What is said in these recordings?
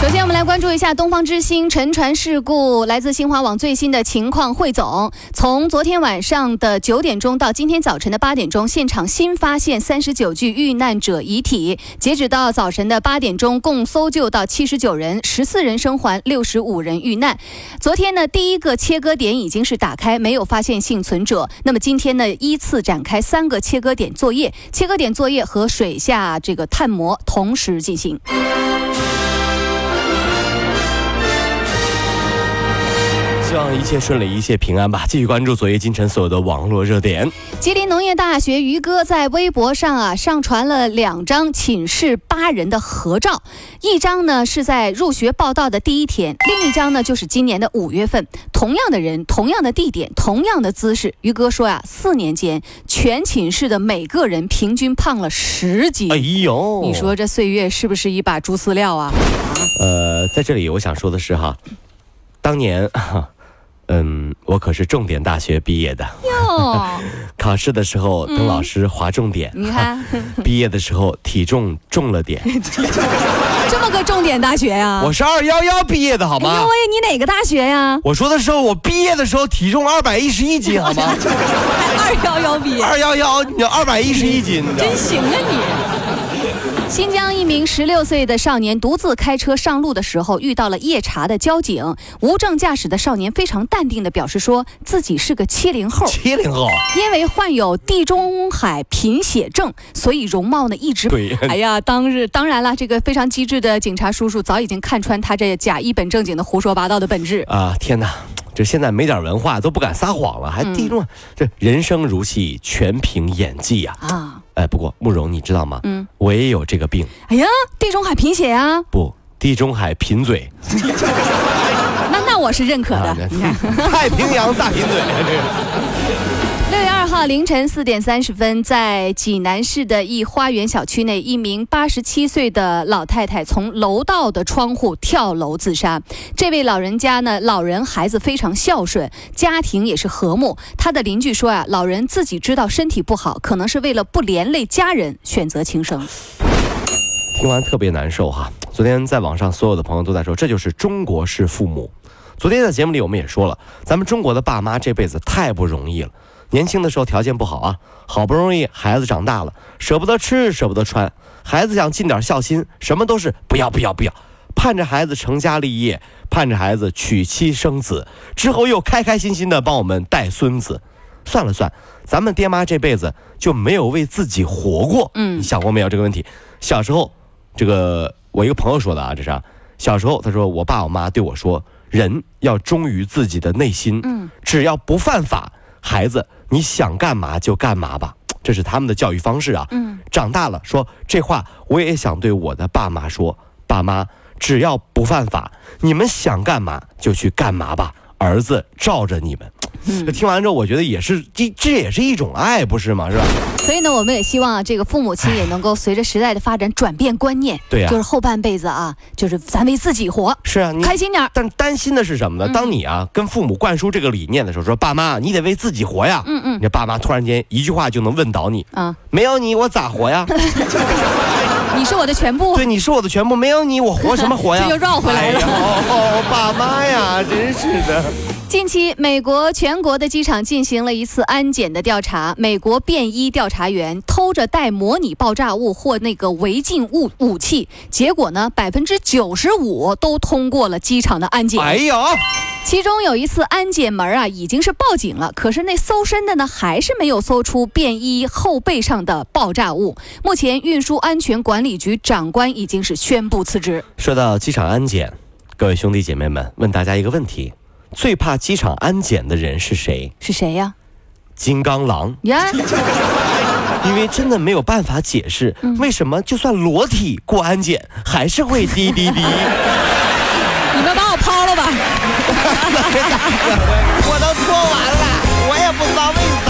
首先，我们来关注一下东方之星沉船事故。来自新华网最新的情况汇总：从昨天晚上的九点钟到今天早晨的八点钟，现场新发现三十九具遇难者遗体。截止到早晨的八点钟，共搜救到七十九人，十四人生还，六十五人遇难。昨天呢，第一个切割点已经是打开，没有发现幸存者。那么今天呢，依次展开三个切割点作业，切割点作业和水下这个探模同时进行。希望一切顺利，一切平安吧。继续关注昨夜今晨所有的网络热点。吉林农业大学于哥在微博上啊上传了两张寝室八人的合照，一张呢是在入学报道的第一天，另一张呢就是今年的五月份，同样的人，同样的地点，同样的姿势。于哥说呀，四年间全寝室的每个人平均胖了十斤。哎呦，你说这岁月是不是一把猪饲料啊？呃，在这里我想说的是哈，当年。嗯，我可是重点大学毕业的。哟，考试的时候等老师划重点。你看，毕业的时候体重重了点。这么个重点大学呀？我是二幺幺毕业的，好吗？因为你哪个大学呀？我说的时候，我毕业的时候体重二百一十一斤，好吗？二幺幺毕业。二幺幺，你二百一十一斤，真行啊你！新疆一名十六岁的少年独自开车上路的时候，遇到了夜查的交警。无证驾驶的少年非常淡定地表示，说自己是个七零后。七零后，因为患有地中海贫血症，所以容貌呢一直 对。哎呀，当日当然了，这个非常机智的警察叔叔早已经看穿他这假一本正经的胡说八道的本质啊！天哪！这现在没点文化都不敢撒谎了，还地中？这人生如戏，全凭演技呀！啊，哎，不过慕容你知道吗？嗯，我也有这个病。哎呀，地中海贫血啊？不，地中海贫嘴。那那我是认可的。太平洋大贫嘴，这个。号凌晨四点三十分，在济南市的一花园小区内，一名八十七岁的老太太从楼道的窗户跳楼自杀。这位老人家呢，老人孩子非常孝顺，家庭也是和睦。他的邻居说啊，老人自己知道身体不好，可能是为了不连累家人，选择轻生。听完特别难受哈。昨天在网上，所有的朋友都在说，这就是中国式父母。昨天在节目里我们也说了，咱们中国的爸妈这辈子太不容易了。年轻的时候条件不好啊，好不容易孩子长大了，舍不得吃，舍不得穿，孩子想尽点孝心，什么都是不要不要不要，盼着孩子成家立业，盼着孩子娶妻生子，之后又开开心心的帮我们带孙子。算了算，咱们爹妈这辈子就没有为自己活过。嗯，你想过没有这个问题？小时候，这个我一个朋友说的啊，这是小时候他说我爸我妈对我说，人要忠于自己的内心，嗯，只要不犯法。孩子，你想干嘛就干嘛吧，这是他们的教育方式啊。嗯，长大了说这话，我也想对我的爸妈说：爸妈，只要不犯法，你们想干嘛就去干嘛吧，儿子罩着你们。这听完之后，我觉得也是，这这也是一种爱，不是吗？是吧？所以呢，我们也希望啊，这个父母亲也能够随着时代的发展转变观念。对呀，就是后半辈子啊，就是咱为自己活。是啊，你开心点。但担心的是什么呢？当你啊跟父母灌输这个理念的时候，说爸妈，你得为自己活呀。嗯嗯。你爸妈突然间一句话就能问倒你啊，没有你我咋活呀？你是我的全部。对，你是我的全部，没有你我活什么活呀？这又绕回来了。哎哦，爸妈呀，真是的。近期，美国全国的机场进行了一次安检的调查。美国便衣调查员偷着带模拟爆炸物或那个违禁物武器，结果呢，百分之九十五都通过了机场的安检。哎呀，其中有一次安检门啊，已经是报警了，可是那搜身的呢，还是没有搜出便衣后背上的爆炸物。目前，运输安全管理局长官已经是宣布辞职。说到机场安检，各位兄弟姐妹们，问大家一个问题。最怕机场安检的人是谁？是谁呀？金刚狼呀！因为真的没有办法解释，为什么就算裸体过安检还是会滴滴滴。我抛了吧！我都脱完了，我也不知道为啥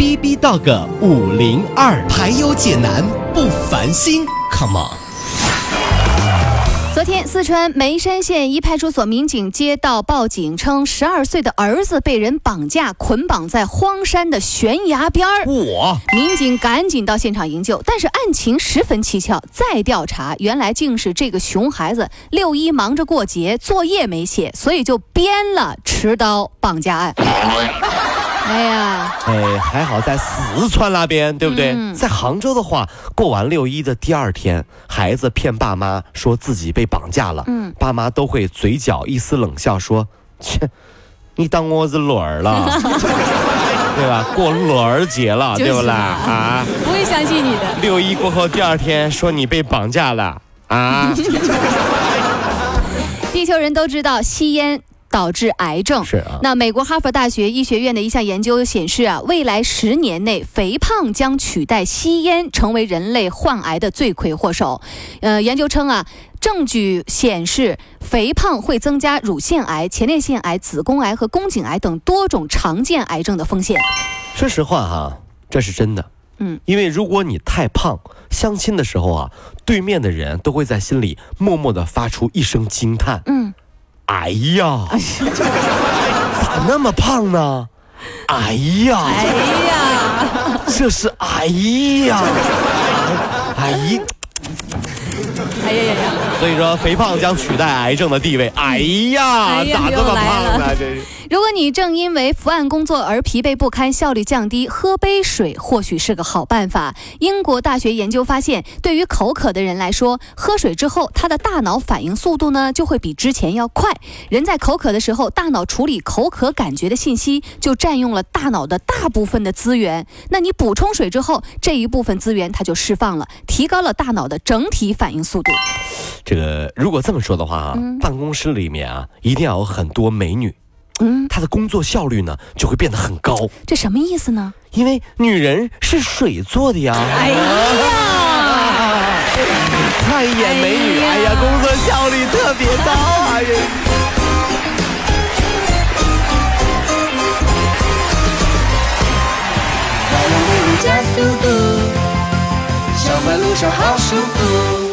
B B Dog 五零二，排忧解难不烦心，Come on。昨天，四川眉山县一派出所民警接到报警，称十二岁的儿子被人绑架捆绑在荒山的悬崖边儿。我民警赶紧到现场营救，但是案情十分蹊跷。再调查，原来竟是这个熊孩子六一忙着过节，作业没写，所以就编了持刀绑架案。哎呀，哎，还好在四川那边，对不对？嗯在杭州的话，过完六一的第二天，孩子骗爸妈说自己被绑架了，嗯爸妈都会嘴角一丝冷笑说：“切，你当我是裸儿了，对吧？过裸儿节了，就是对不啦？啊，不会相信你的。六一过后第二天说你被绑架了啊，地球人都知道吸烟导致癌症。是啊，那美国哈佛大学医学院的一项研究显示啊，未来十年内，肥胖将取代吸烟，成为人类患癌的罪魁祸首。呃，研究称啊，证据显示，肥胖会增加乳腺癌、前列腺癌、子宫癌和宫颈癌等多种常见癌症的风险。说实话哈、这是真的。嗯，因为如果你太胖，相亲的时候啊，对面的人都会在心里默默的发出一声惊叹。嗯，哎呀，咋那么胖呢？哎呀，哎呀，这是哎呀，哎！所以说肥胖将取代癌症的地位。哎呀，咋这么胖呢？这是。如果你正因为伏案工作而疲惫不堪、效率降低，喝杯水或许是个好办法。英国大学研究发现，对于口渴的人来说，喝水之后，他的大脑反应速度呢就会比之前要快。人在口渴的时候，大脑处理口渴感觉的信息就占用了大脑的大部分的资源。那你补充水之后，这一部分资源它就释放了，提高了大脑的整体反应速度。这个如果这么说的话啊，办公室里面啊，一定要有很多美女，嗯，她的工作效率呢就会变得很高，这什么意思呢？因为女人是水做的呀。哎呀！看一眼美女，哎呀哎呀，工作效率特别高啊！速度，上班路上好舒服。